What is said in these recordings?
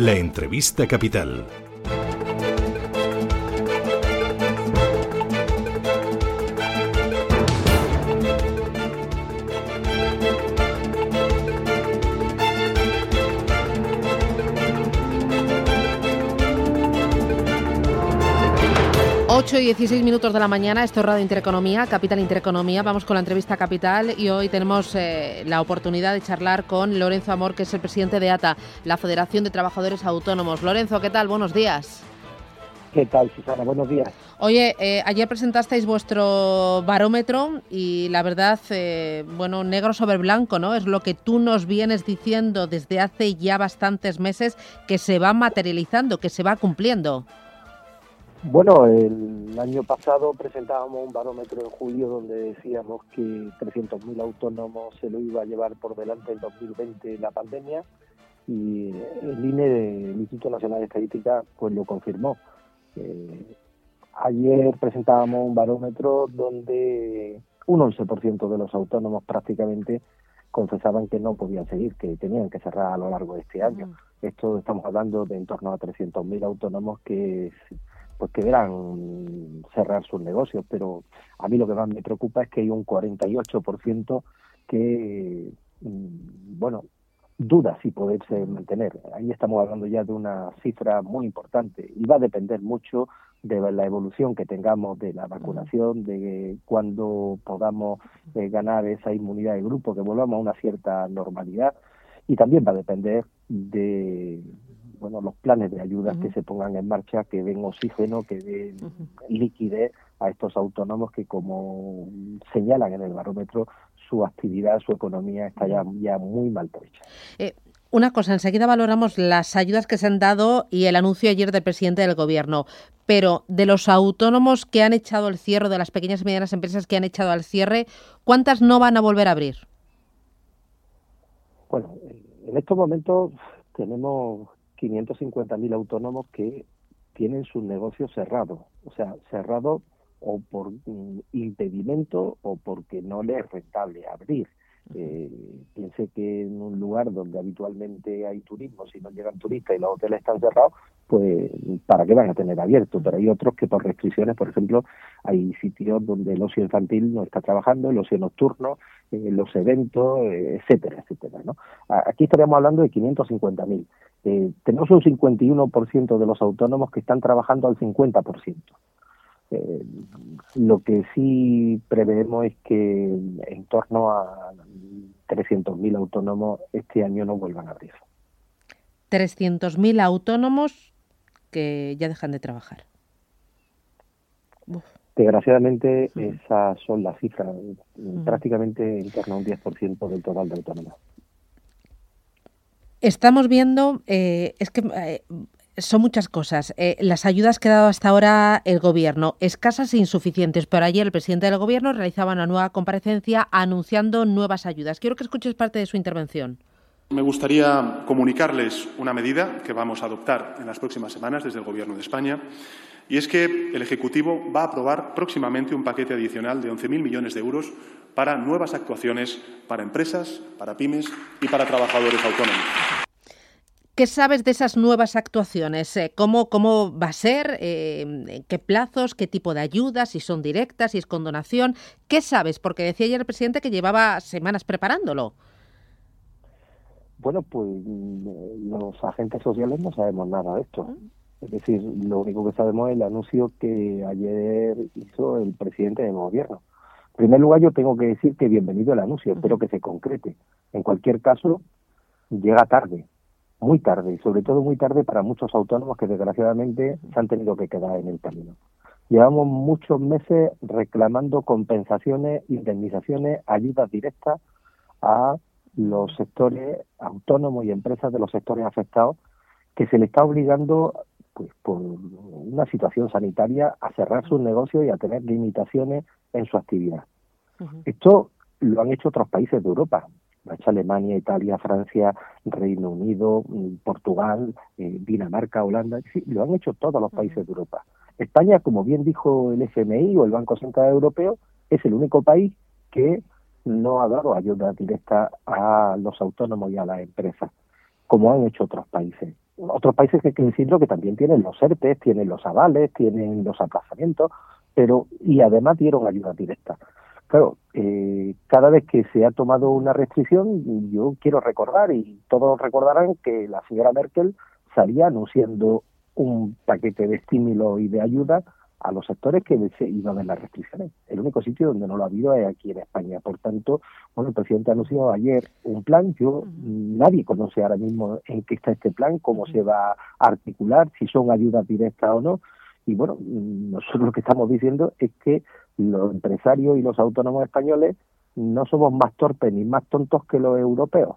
La entrevista capital. Y 16 minutos de la mañana, esto es Radio Intereconomía, Capital Intereconomía. Vamos con la entrevista Capital y hoy tenemos eh, la oportunidad de charlar con Lorenzo Amor, que es el presidente de ATA, la Federación de Trabajadores Autónomos. Lorenzo, ¿qué tal? Buenos días. ¿Qué tal, Susana? Buenos días. Oye, eh, ayer presentasteis vuestro barómetro y la verdad, eh, bueno, negro sobre blanco, ¿no? Es lo que tú nos vienes diciendo desde hace ya bastantes meses que se va materializando, que se va cumpliendo. Bueno, el año pasado presentábamos un barómetro en julio donde decíamos que 300.000 autónomos se lo iba a llevar por delante en 2020 la pandemia y el INE, el Instituto Nacional de Estadística, pues lo confirmó. Eh, ayer presentábamos un barómetro donde un 11% de los autónomos prácticamente confesaban que no podían seguir, que tenían que cerrar a lo largo de este año. Esto estamos hablando de en torno a 300.000 autónomos que pues que verán cerrar sus negocios, pero a mí lo que más me preocupa es que hay un 48% que, mm, bueno, duda si poderse mantener. Ahí estamos hablando ya de una cifra muy importante y va a depender mucho de la evolución que tengamos de la vacunación, de cuando podamos eh, ganar esa inmunidad de grupo, que volvamos a una cierta normalidad y también va a depender de bueno los planes de ayudas que se pongan en marcha, que den oxígeno, que den liquidez a estos autónomos que, como señalan en el barómetro, su actividad, su economía está ya, ya muy maltrecha. Eh, una cosa, enseguida valoramos las ayudas que se han dado y el anuncio ayer del presidente del Gobierno, pero de los autónomos que han echado el cierre, de las pequeñas y medianas empresas que han echado al cierre, ¿cuántas no van a volver a abrir? Bueno, en estos momentos tenemos 550.000 autónomos que tienen sus negocios cerrados, o sea, cerrados o por impedimento o porque no les es rentable abrir. Eh, piense que en un lugar donde habitualmente hay turismo, si no llegan turistas y los hoteles están cerrados, pues ¿para qué van a tener abierto? Pero hay otros que por restricciones, por ejemplo, hay sitios donde el ocio infantil no está trabajando, el ocio nocturno, eh, los eventos, eh, etcétera, etcétera. ¿no? Aquí estaríamos hablando de 550.000. Eh, tenemos un 51% de los autónomos que están trabajando al 50%. Eh, lo que sí preveemos es que en torno a 300.000 autónomos este año no vuelvan a abrir. 300.000 autónomos que ya dejan de trabajar. Desgraciadamente esas son las cifras, prácticamente en torno a un 10% del total de autónomos. Estamos viendo, eh, es que eh, son muchas cosas. Eh, las ayudas que ha dado hasta ahora el Gobierno, escasas e insuficientes, pero ayer el presidente del Gobierno realizaba una nueva comparecencia anunciando nuevas ayudas. Quiero que escuches parte de su intervención. Me gustaría comunicarles una medida que vamos a adoptar en las próximas semanas desde el Gobierno de España, y es que el Ejecutivo va a aprobar próximamente un paquete adicional de 11.000 millones de euros para nuevas actuaciones para empresas, para pymes y para trabajadores autónomos. ¿Qué sabes de esas nuevas actuaciones? Eh, ¿Cómo, cómo va a ser? Eh, ¿Qué plazos? ¿Qué tipo de ayudas? ¿Si son directas? ¿Si es con donación? ¿Qué sabes? Porque decía ayer el presidente que llevaba semanas preparándolo. Bueno, pues mm, los agentes sociales no sabemos nada de esto. Es decir, lo único que sabemos es el anuncio que ayer hizo el presidente del gobierno. En primer lugar, yo tengo que decir que bienvenido el anuncio, espero que se concrete. En cualquier caso, llega tarde, muy tarde, y sobre todo muy tarde para muchos autónomos que desgraciadamente se han tenido que quedar en el camino. Llevamos muchos meses reclamando compensaciones, indemnizaciones, ayudas directas a los sectores autónomos y empresas de los sectores afectados que se le está obligando pues por una situación sanitaria a cerrar sus negocios y a tener limitaciones en su actividad. Esto lo han hecho otros países de Europa. Alemania, Italia, Francia, Reino Unido, mm, Portugal, eh, Dinamarca, Holanda. Sí, lo han hecho todos los países de Europa. España, como bien dijo el FMI o el Banco Central Europeo, es el único país que no ha dado ayuda directa a los autónomos y a las empresas, como han hecho otros países. otros países que hay que decirlo que también tienen los ERTES, tienen los avales, tienen los aplazamientos, pero y además dieron ayuda directa. Claro, eh, cada vez que se ha tomado una restricción, yo quiero recordar, y todos recordarán, que la señora Merkel salía anunciando un paquete de estímulo y de ayuda a los sectores que se iban a las restricciones. El único sitio donde no lo ha habido es aquí en España. Por tanto, bueno, el presidente anunció ayer un plan. Yo nadie conoce ahora mismo en qué está este plan, cómo se va a articular, si son ayudas directas o no. Y bueno, nosotros lo que estamos diciendo es que los empresarios y los autónomos españoles no somos más torpes ni más tontos que los europeos.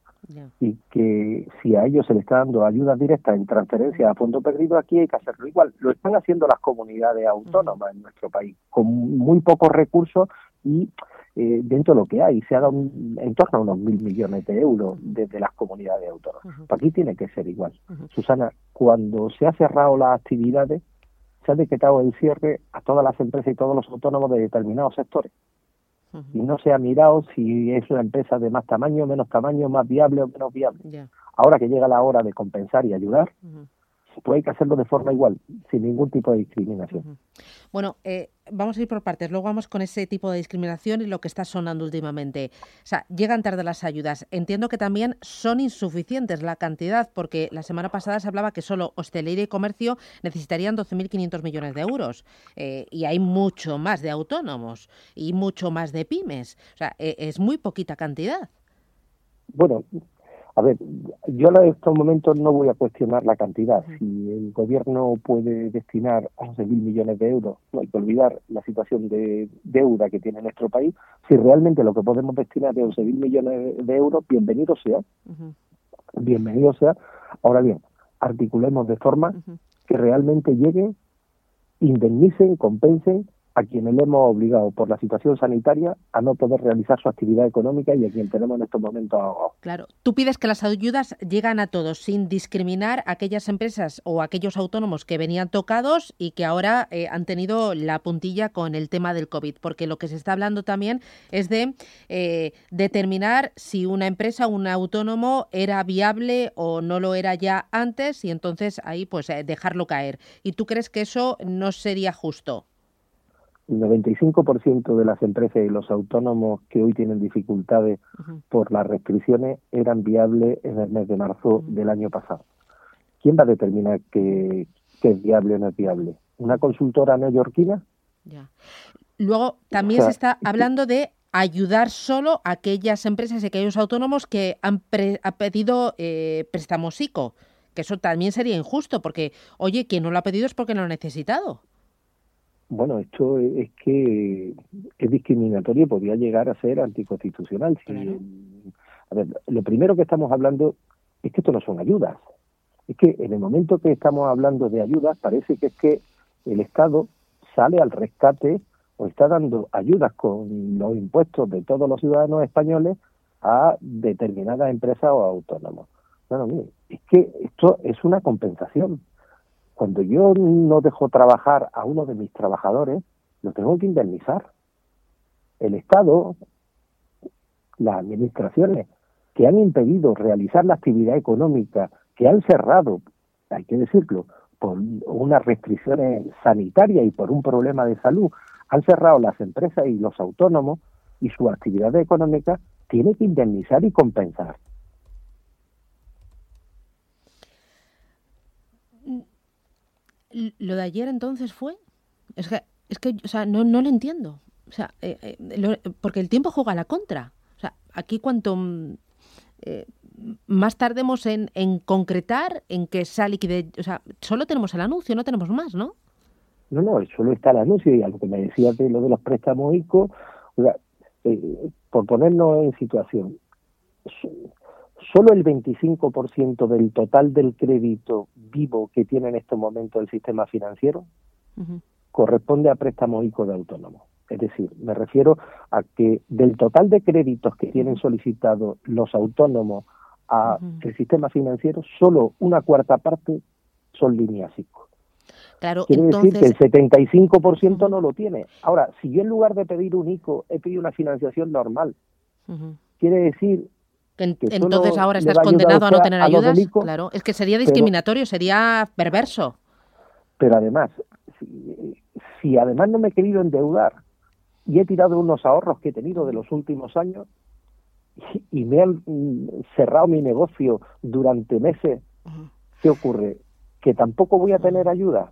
Y que si a ellos se les está dando ayuda directa en transferencia a fondo perdido, aquí hay que hacerlo igual. Lo están haciendo las comunidades autónomas en nuestro país, con muy pocos recursos y eh, dentro de lo que hay. Se ha dado en torno a unos mil millones de euros desde las comunidades autónomas. Aquí tiene que ser igual. Susana, cuando se ha cerrado las actividades, se ha decretado el cierre a todas las empresas y todos los autónomos de determinados sectores. Y no se ha mirado si es una empresa de más tamaño, menos tamaño, más viable o menos viable. Ahora que llega la hora de compensar y ayudar, pues hay que hacerlo de forma igual, sin ningún tipo de discriminación. Bueno, eh, vamos a ir por partes. Luego vamos con ese tipo de discriminación y lo que está sonando últimamente. O sea, llegan tarde las ayudas. Entiendo que también son insuficientes la cantidad, porque la semana pasada se hablaba que solo hostelería y comercio necesitarían 12.500 millones de euros. Eh, y hay mucho más de autónomos y mucho más de pymes. O sea, e, es muy poquita cantidad. Bueno, a ver, yo en estos momentos no voy a cuestionar la cantidad. Si el gobierno puede destinar 11.000 millones de euros, no hay que olvidar la situación de deuda que tiene nuestro país. Si realmente lo que podemos destinar es 11.000 millones de euros, bienvenido sea. Bienvenido sea. Ahora bien, articulemos de forma que realmente lleguen, indemnicen, compensen a quienes le hemos obligado por la situación sanitaria a no poder realizar su actividad económica y a quien tenemos en estos momentos. Claro, tú pides que las ayudas llegan a todos sin discriminar a aquellas empresas o aquellos autónomos que venían tocados y que ahora eh, han tenido la puntilla con el tema del COVID, porque lo que se está hablando también es de eh, determinar si una empresa o un autónomo era viable o no lo era ya antes y entonces ahí pues eh, dejarlo caer. ¿Y tú crees que eso no sería justo? El 95% de las empresas y los autónomos que hoy tienen dificultades por las restricciones eran viables en el mes de marzo del año pasado. ¿Quién va a determinar qué, es viable o no es viable? ¿Una consultora neoyorquina? Ya. Luego, también se está hablando de ayudar solo a aquellas empresas y aquellos autónomos que han pedido eh, préstamos ICO, que eso también sería injusto, porque, oye, quien no lo ha pedido es porque no lo ha necesitado. Bueno, esto es que es discriminatorio y podría llegar a ser anticonstitucional. a ver, lo primero que estamos hablando es que esto no son ayudas. Es que en el momento que estamos hablando de ayudas, parece que es que el Estado sale al rescate o está dando ayudas con los impuestos de todos los ciudadanos españoles a determinadas empresas o autónomos. Bueno, mire, es que esto es una compensación. Cuando yo no dejo trabajar a uno de mis trabajadores, lo tengo que indemnizar. El Estado, las administraciones que han impedido realizar la actividad económica, que han cerrado, hay que decirlo, por unas restricciones sanitarias y por un problema de salud, han cerrado las empresas y los autónomos y su actividad económica, tiene que indemnizar y compensar. Lo de ayer entonces fue. Es que, es que o sea, no, no lo entiendo. O sea, eh, eh, porque el tiempo juega la contra. O sea, aquí cuanto mm, eh, más tardemos en, en, concretar, en que esa liquidez. O sea, solo tenemos el anuncio, no tenemos más, ¿no? No, no, solo está el anuncio y a lo que me decías de lo de los préstamos ICO, o sea, por ponernos en situación, solo el 25% del total del crédito vivo que tiene en este momento el sistema financiero corresponde a préstamos ICO de autónomos. Es decir, me refiero a que del total de créditos que tienen solicitado los autónomos al sistema financiero, solo una cuarta parte son líneas ICO. Claro, Quiere decir que el 75% no lo tiene. Ahora, si yo en lugar de pedir un ICO he pedido una financiación normal, quiere decir entonces ahora estás condenado a, no tener ayudas. Claro, es que sería discriminatorio, sería perverso. Pero además, si, además no me he querido endeudar y he tirado unos ahorros que he tenido de los últimos años y, me han mm, cerrado mi negocio durante meses, ¿qué ocurre? Que tampoco voy a tener ayuda,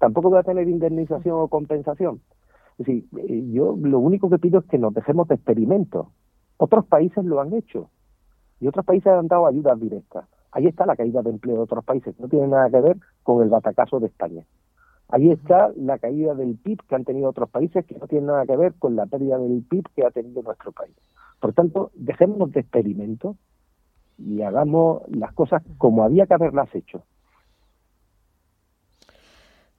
tampoco voy a tener indemnización o compensación. Es decir, eh, yo lo único que pido es que nos dejemos de experimentos. Otros países lo han hecho y otros países han dado ayudas directas. Ahí está la caída de empleo de otros países, no tiene nada que ver con el batacazo de España. Ahí está la caída del PIB que han tenido otros países que no tiene nada que ver con la pérdida del PIB que ha tenido nuestro país. Por tanto, dejémonos de experimentos y hagamos las cosas como había que haberlas hecho.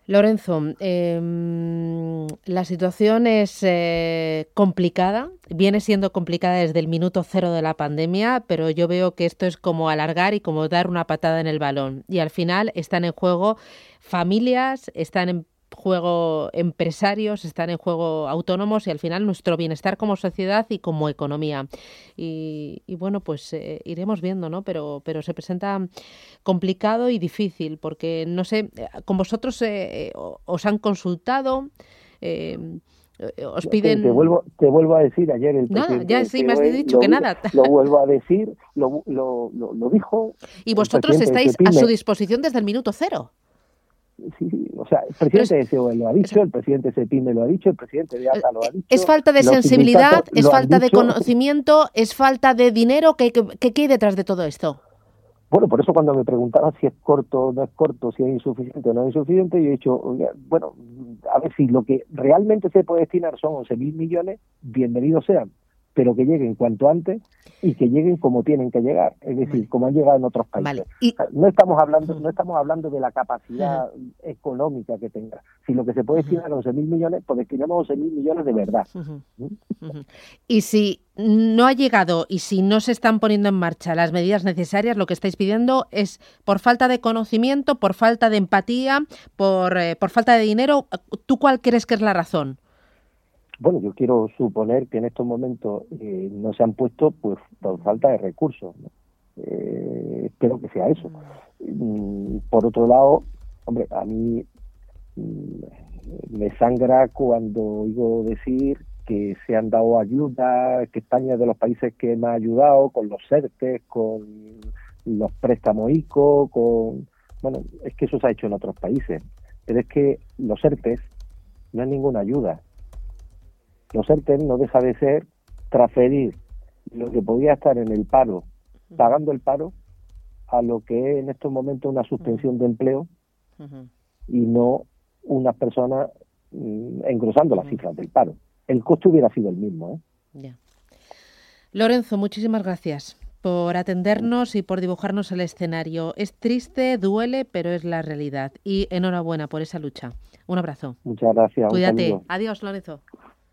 Lorenzo, em, la situación es eh, complicada, viene siendo complicada desde el minuto cero de la pandemia, pero yo veo que esto es como alargar y como dar una patada en el balón. Y al final están en juego familias, están en juego empresarios, están en juego autónomos y al final nuestro bienestar como sociedad y como economía. Y, bueno, pues eh, iremos viendo, ¿no? Pero, pero se presenta complicado y difícil porque, no sé, con vosotros eh, eh, os han consultado. os piden. Te, vuelvo, te vuelvo a decir ayer el no, ya sí, me has dicho que nada. Lo vuelvo a decir, lo, lo, lo dijo. Y vosotros estáis a su disposición desde el minuto cero sí, sí, o sea, el presidente de COE lo ha dicho, el presidente de CEPIME lo ha dicho, el presidente de ATA lo ha dicho. ¿Es falta de sensibilidad? ¿Es falta de conocimiento? ¿Es falta de dinero? ¿Qué, qué, hay detrás de todo esto? Bueno, por eso cuando me preguntaban si es corto o no es corto, si es insuficiente o no es insuficiente, yo he dicho, bueno, a ver si lo que realmente se puede destinar son 11.000 millones, bienvenidos sean pero que lleguen cuanto antes y que lleguen como tienen que llegar, es decir, como han llegado en otros países. No estamos hablando no estamos hablando de la capacidad económica que tenga. Si lo que se puede destinar a 11.000 millones, pues destinamos 11.000 millones de verdad. ¿Mm? Y si no ha llegado y si no se están poniendo en marcha las medidas necesarias, lo que estáis pidiendo es por falta de conocimiento, por falta de empatía, por, eh, por falta de dinero. ¿Tú cuál crees que es la razón? Bueno, yo quiero suponer que en estos momentos eh, no se han puesto pues por falta de recursos. Eh, espero que sea eso. Mm, por otro lado, hombre, a mí mm, me sangra cuando oigo decir que se han dado ayuda, que España es de los países que me ha ayudado con los CERTES, con los préstamos ICO, con... Bueno, es que eso se ha hecho en otros países, pero es que los ERTES no es ninguna ayuda, los ERTE no deja de ser transferir lo que podía estar en el paro, pagando el paro, a lo que es en estos momentos una suspensión de empleo y no unas personas mm, engrosando las cifras del paro. El costo hubiera sido el mismo. ¿eh? Lorenzo, muchísimas gracias por atendernos y por dibujarnos el escenario. Es triste, duele, pero es la realidad. Y enhorabuena por esa lucha. Un abrazo. Muchas gracias. Cuídate. Adiós, Lorenzo.